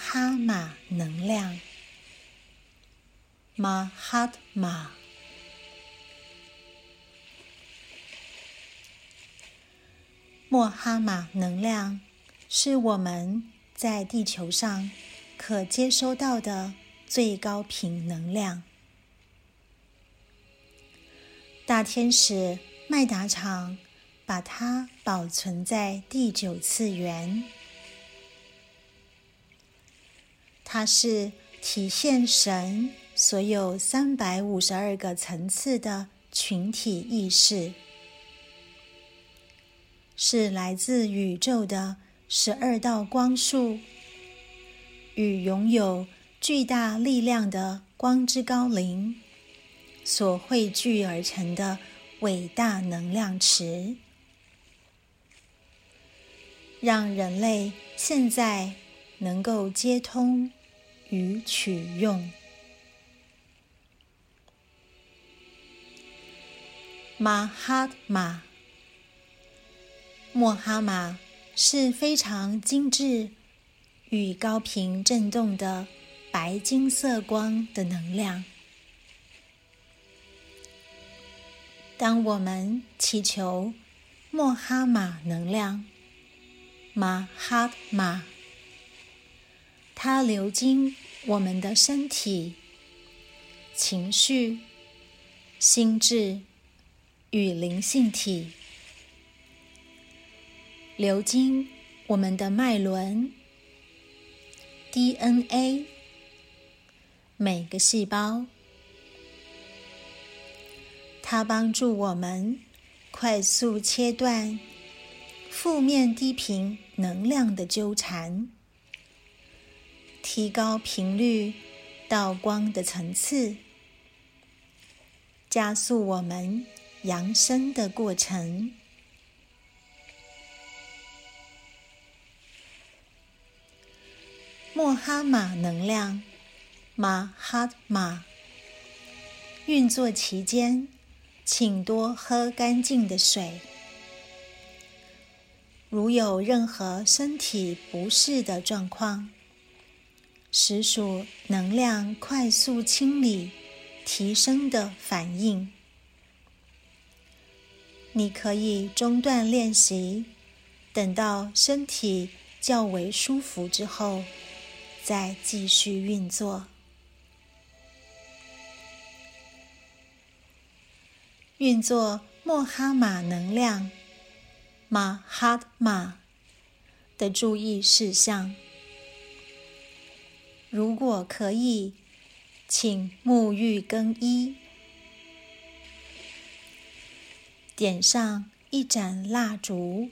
哈马能量马哈马。莫哈马能量是我们在地球上可接收到的最高频能量。大天使麦达场把它保存在第九次元，它是体现神所有三百五十二个层次的群体意识。是来自宇宙的十二道光束，与拥有巨大力量的光之高灵所汇聚而成的伟大能量池，让人类现在能够接通与取用。马哈马。莫哈马是非常精致与高频振动的白金色光的能量。当我们祈求莫哈马能量马哈马，它流经我们的身体、情绪、心智与灵性体。流经我们的脉轮、DNA、每个细胞，它帮助我们快速切断负面低频能量的纠缠，提高频率到光的层次，加速我们扬升的过程。莫哈马能量，马哈马运作期间，请多喝干净的水。如有任何身体不适的状况，实属能量快速清理、提升的反应。你可以中断练习，等到身体较为舒服之后。再继续运作，运作莫哈马能量马哈马的注意事项。如果可以，请沐浴更衣，点上一盏蜡烛。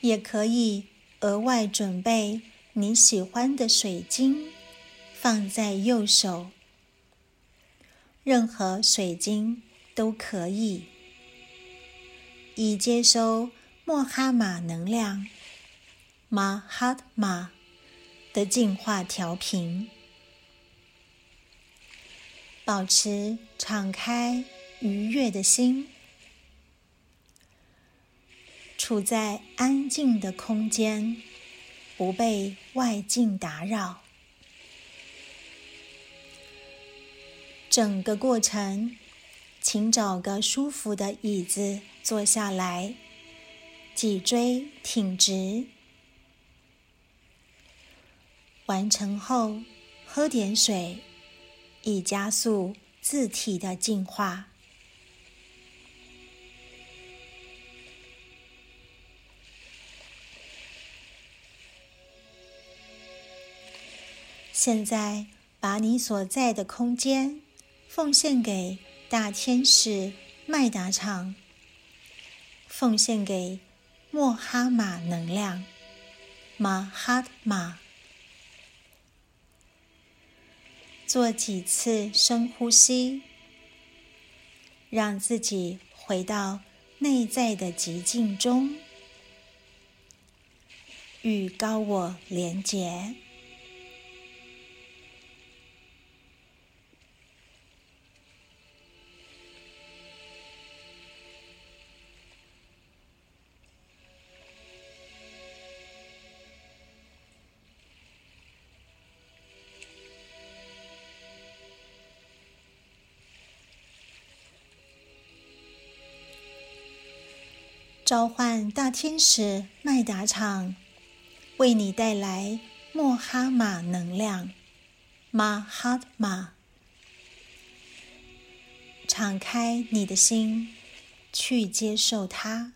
也可以额外准备你喜欢的水晶，放在右手。任何水晶都可以，以接收莫哈马能量马哈马的净化调频。保持敞开愉悦的心。处在安静的空间，不被外境打扰。整个过程，请找个舒服的椅子坐下来，脊椎挺直。完成后，喝点水，以加速字体的进化。现在，把你所在的空间奉献给大天使麦达场，奉献给莫哈马能量马哈马。做几次深呼吸，让自己回到内在的极静中，与高我连结。召唤大天使麦达场，为你带来莫哈马能量，马哈马。敞开你的心，去接受它。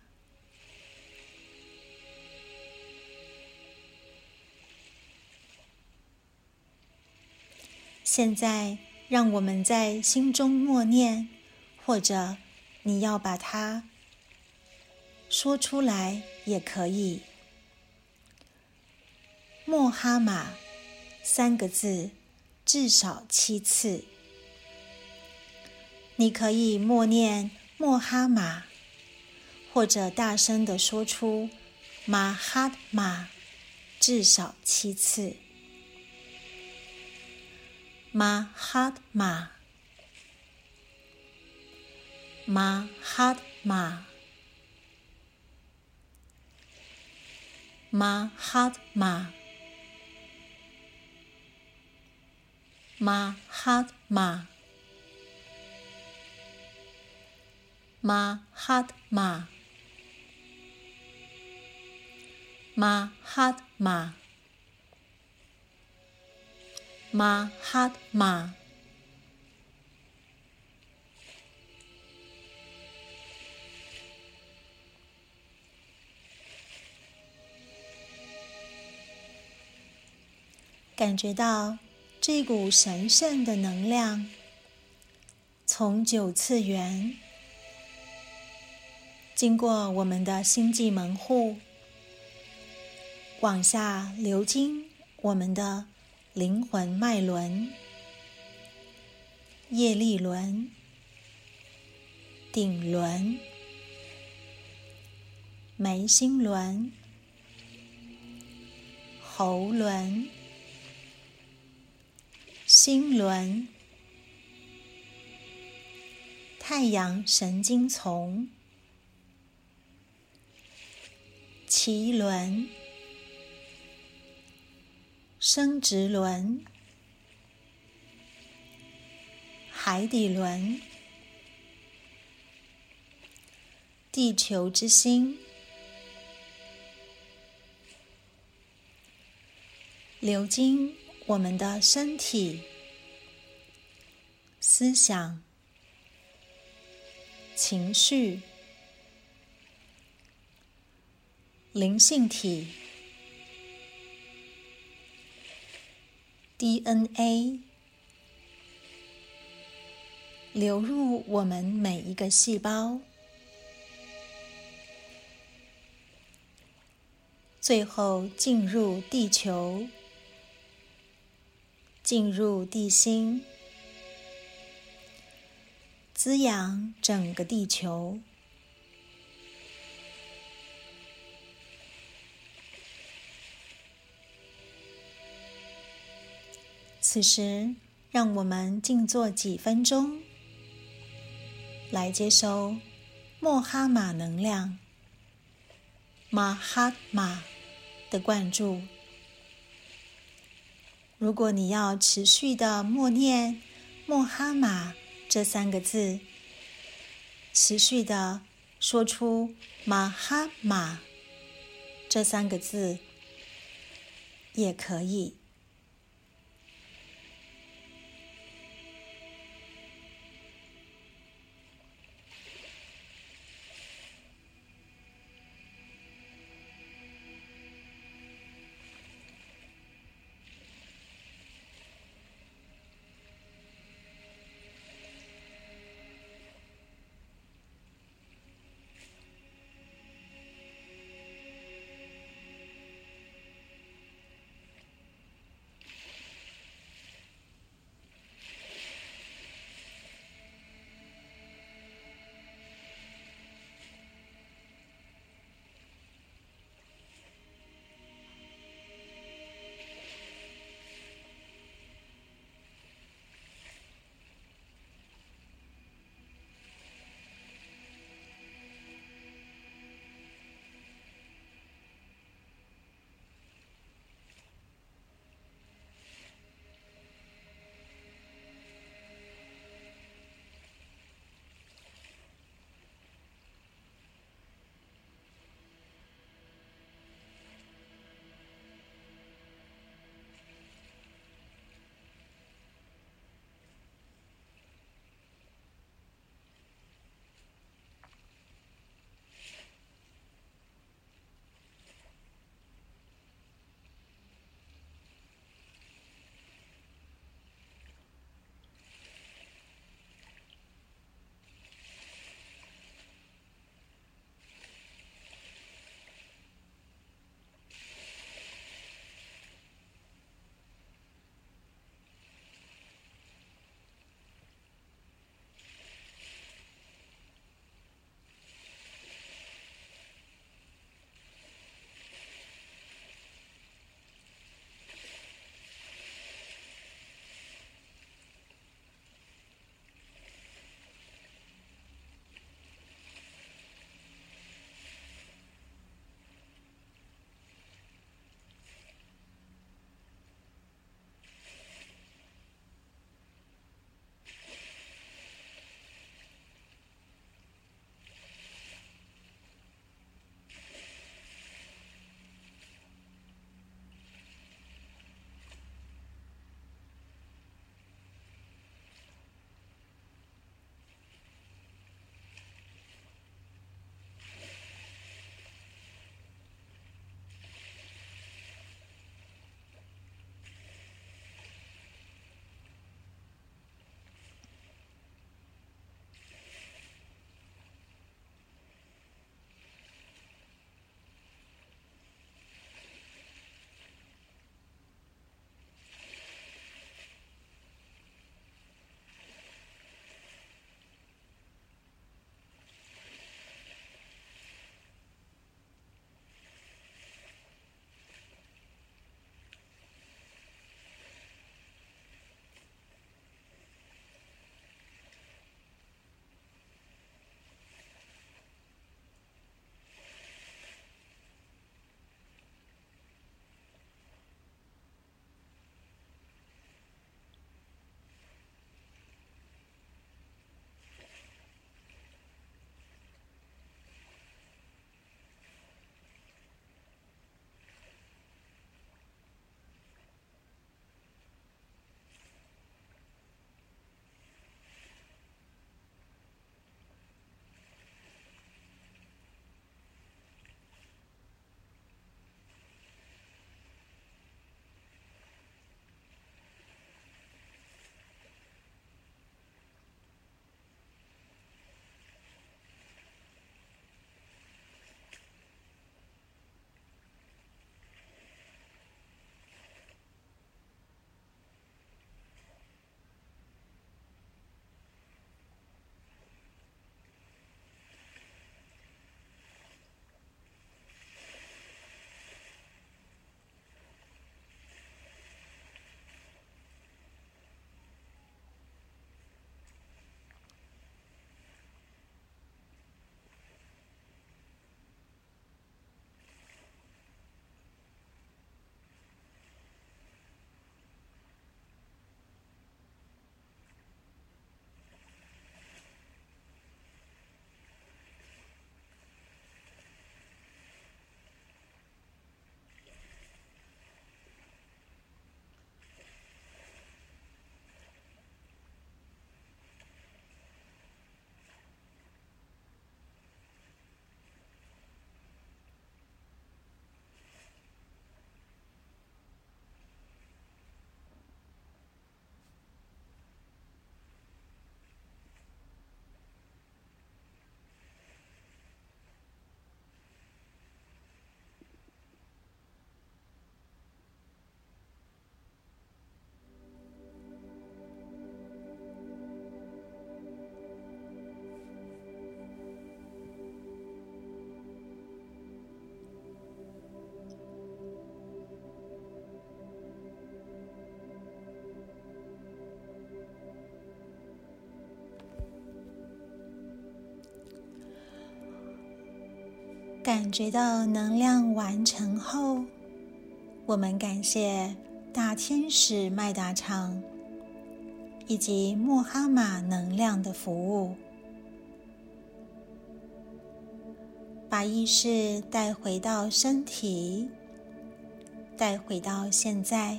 现在，让我们在心中默念，或者你要把它说出来也可以。莫哈马三个字，至少七次。你可以默念莫哈马，或者大声的说出马哈马，至少七次。马哈马，马哈马，马哈马，马哈感觉到这股神圣的能量从九次元。经过我们的星际门户，往下流经我们的灵魂脉轮、叶力轮、顶轮、眉心轮、喉轮、心轮、太阳神经丛。脐轮、生殖轮、海底轮、地球之心，流经我们的身体、思想、情绪。灵性体 DNA 流入我们每一个细胞，最后进入地球，进入地心，滋养整个地球。此时，让我们静坐几分钟，来接收莫哈马能量、马哈马的灌注。如果你要持续的默念莫哈马这三个字，持续的说出马哈马这三个字，也可以。感觉到能量完成后，我们感谢大天使麦达场以及莫哈马能量的服务，把意识带回到身体，带回到现在，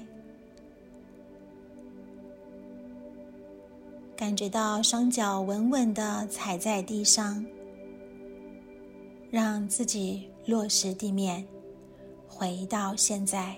感觉到双脚稳稳的踩在地上。让自己落实地面，回到现在。